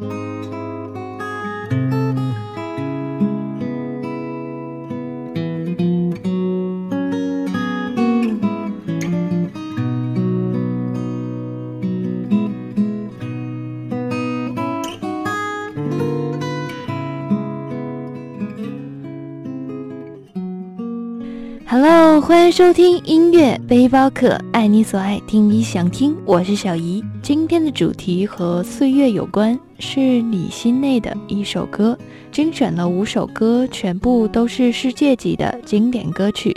Hello，欢收听音乐背包客，爱你所爱，听你想听，我是小姨。今天的主题和岁月有关，是你心内的一首歌，精选了五首歌，全部都是世界级的经典歌曲。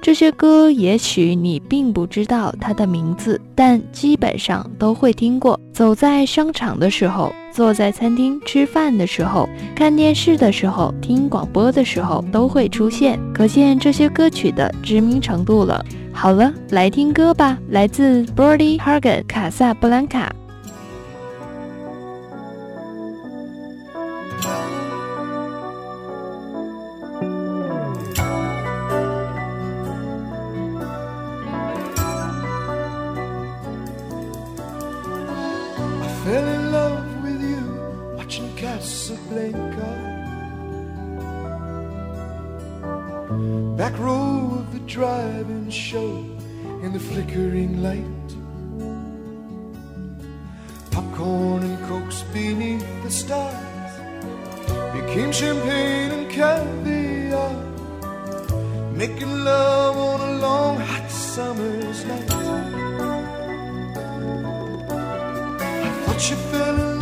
这些歌也许你并不知道它的名字，但基本上都会听过。走在商场的时候，坐在餐厅吃饭的时候，看电视的时候，听广播的时候都会出现，可见这些歌曲的知名程度了。好了，来听歌吧，来自 Birdy Hagen 卡萨布兰卡。Casablanca. Back row of the drive-in show in the flickering light. Popcorn and cokes beneath the stars became champagne and caviar. Making love on a long hot summer's night. But you fell in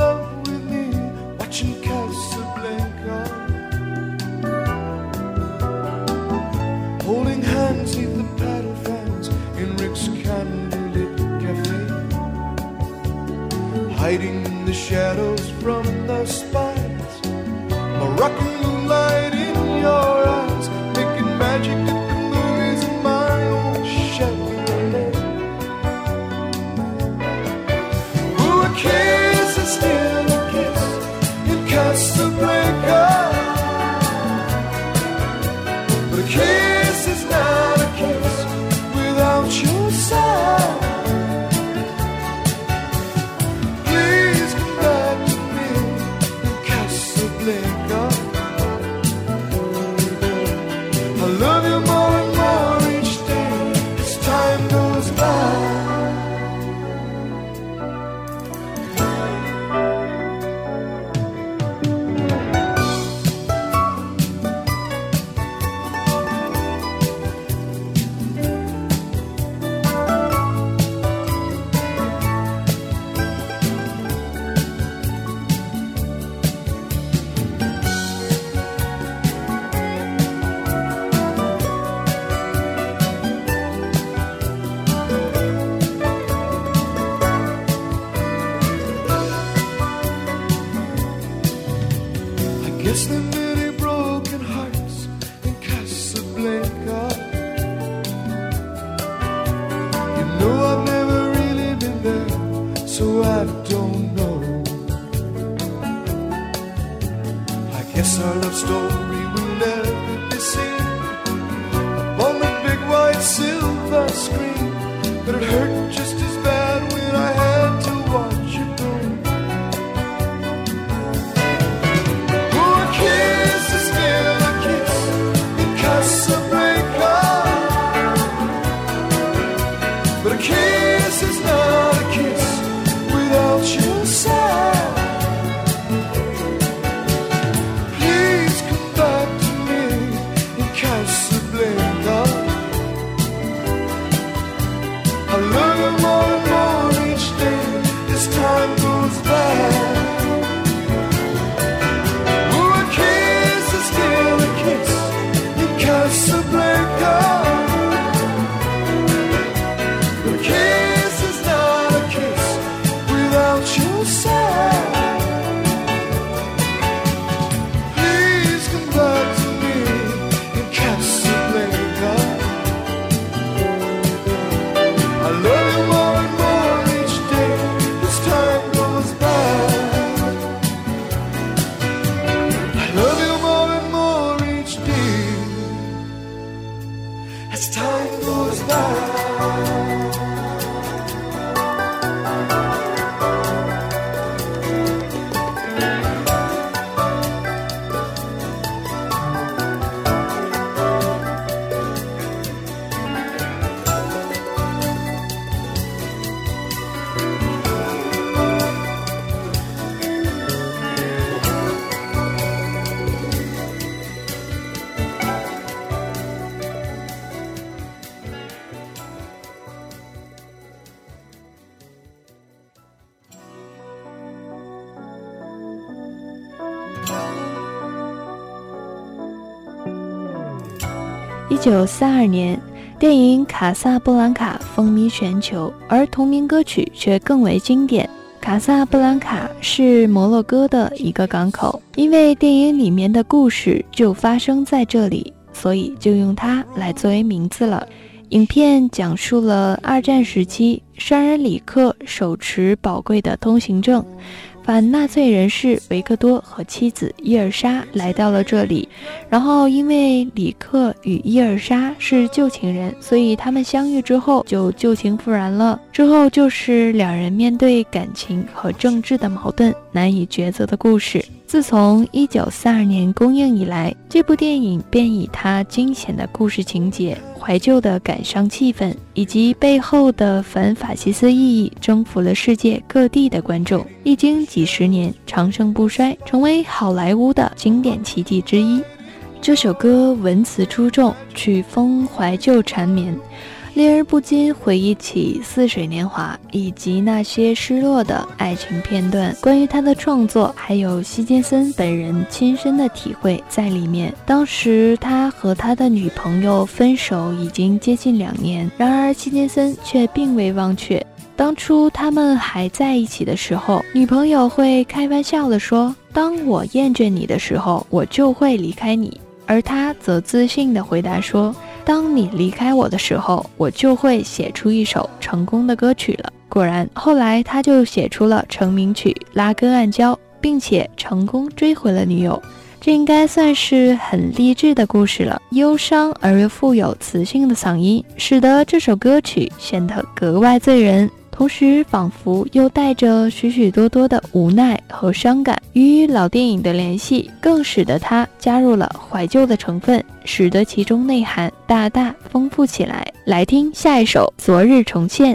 candlelit cafe. Hiding the shadows from the spies. Moroccan love you listening about yourself. 九三二年，电影《卡萨布兰卡》风靡全球，而同名歌曲却更为经典。卡萨布兰卡是摩洛哥的一个港口，因为电影里面的故事就发生在这里，所以就用它来作为名字了。影片讲述了二战时期，商人里克手持宝贵的通行证。反纳粹人士维克多和妻子伊尔莎来到了这里，然后因为里克与伊尔莎是旧情人，所以他们相遇之后就旧情复燃了。之后就是两人面对感情和政治的矛盾难以抉择的故事。自从1932年公映以来，这部电影便以它惊险的故事情节。怀旧的感伤气氛以及背后的反法西斯意义，征服了世界各地的观众。历经几十年，长盛不衰，成为好莱坞的经典奇迹之一。这首歌文词出众，曲风怀旧缠绵。令人不禁回忆起似水年华，以及那些失落的爱情片段。关于他的创作，还有希金森本人亲身的体会在里面。当时他和他的女朋友分手已经接近两年，然而希金森却并未忘却当初他们还在一起的时候。女朋友会开玩笑地说：“当我厌倦你的时候，我就会离开你。”而他则自信地回答说。当你离开我的时候，我就会写出一首成功的歌曲了。果然，后来他就写出了成名曲《拉根暗礁》，并且成功追回了女友。这应该算是很励志的故事了。忧伤而又富有磁性的嗓音，使得这首歌曲显得格外醉人。同时，仿佛又带着许许多多的无奈和伤感，与老电影的联系，更使得它加入了怀旧的成分，使得其中内涵大大丰富起来。来听下一首《昨日重现》。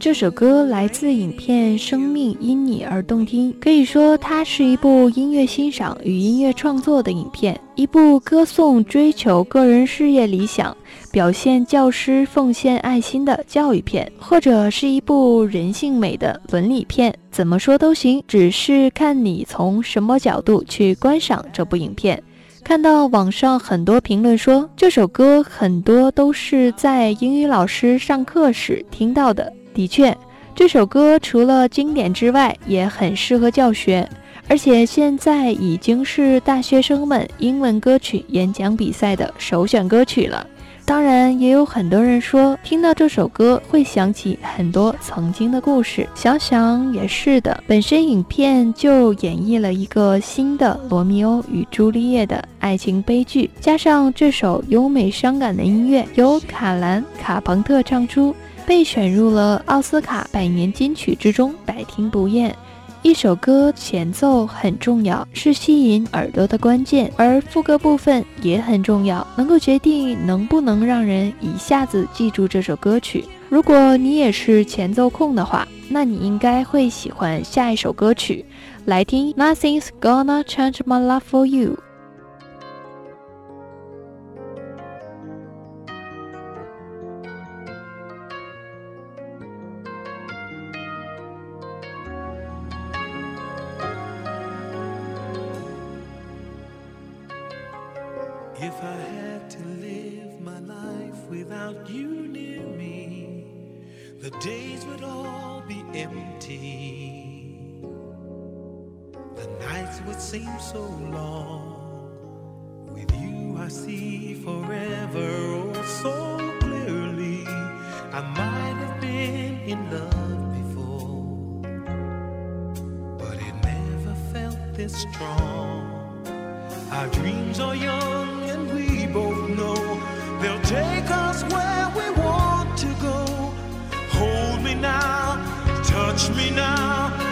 这首歌来自影片《生命因你而动听》，可以说它是一部音乐欣赏与音乐创作的影片，一部歌颂追求个人事业理想、表现教师奉献爱心的教育片，或者是一部人性美的伦理片，怎么说都行，只是看你从什么角度去观赏这部影片。看到网上很多评论说这首歌很多都是在英语老师上课时听到的。的确，这首歌除了经典之外，也很适合教学，而且现在已经是大学生们英文歌曲演讲比赛的首选歌曲了。当然，也有很多人说听到这首歌会想起很多曾经的故事。想想也是的，本身影片就演绎了一个新的罗密欧与朱丽叶的爱情悲剧，加上这首优美伤感的音乐，由卡兰·卡朋特唱出，被选入了奥斯卡百年金曲之中，百听不厌。一首歌前奏很重要，是吸引耳朵的关键，而副歌部分也很重要，能够决定能不能让人一下子记住这首歌曲。如果你也是前奏控的话，那你应该会喜欢下一首歌曲。来听《Nothing's Gonna Change My Love for You》。So long. With you, I see forever oh so clearly. I might have been in love before, but it never felt this strong. Our dreams are young and we both know they'll take us where we want to go. Hold me now, touch me now.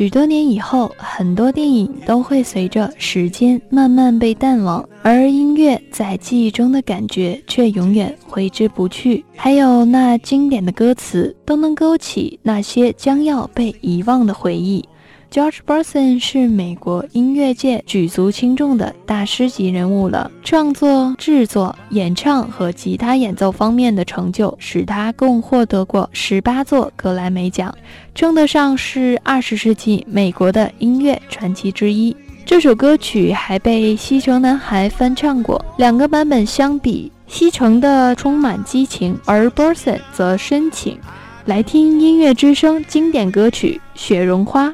许多年以后，很多电影都会随着时间慢慢被淡忘，而音乐在记忆中的感觉却永远挥之不去。还有那经典的歌词，都能勾起那些将要被遗忘的回忆。George Benson 是美国音乐界举足轻重的大师级人物了。创作、制作、演唱和吉他演奏方面的成就，使他共获得过十八座格莱美奖，称得上是二十世纪美国的音乐传奇之一。这首歌曲还被西城男孩翻唱过，两个版本相比，西城的充满激情，而 Benson 则深情。来听音乐之声经典歌曲《雪绒花》。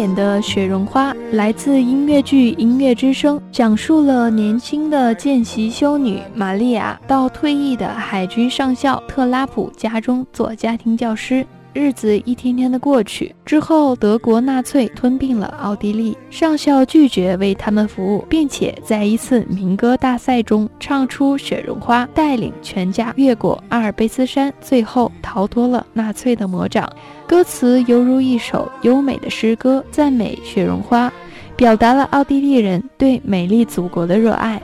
演的《雪绒花》来自音乐剧《音乐之声》，讲述了年轻的见习修女玛利亚到退役的海军上校特拉普家中做家庭教师。日子一天天的过去，之后德国纳粹吞并了奥地利，上校拒绝为他们服务，并且在一次民歌大赛中唱出《雪绒花》，带领全家越过阿尔卑斯山，最后逃脱了纳粹的魔掌。歌词犹如一首优美的诗歌，赞美雪绒花，表达了奥地利人对美丽祖国的热爱。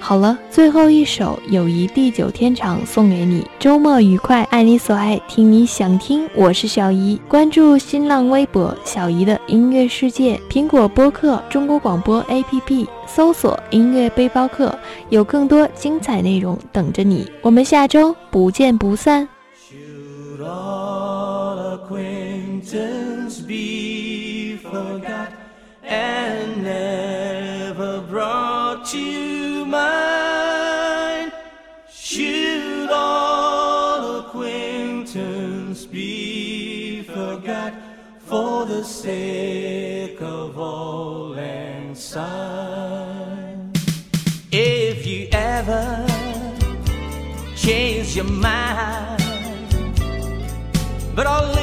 好了，最后一首《友谊地久天长》送给你，周末愉快，爱你所爱，听你想听。我是小姨，关注新浪微博“小姨的音乐世界”，苹果播客、中国广播 APP 搜索“音乐背包客”，有更多精彩内容等着你。我们下周不见不散。And never brought to acquaintance be forgot for the sake of all and sign? If you ever change your mind but are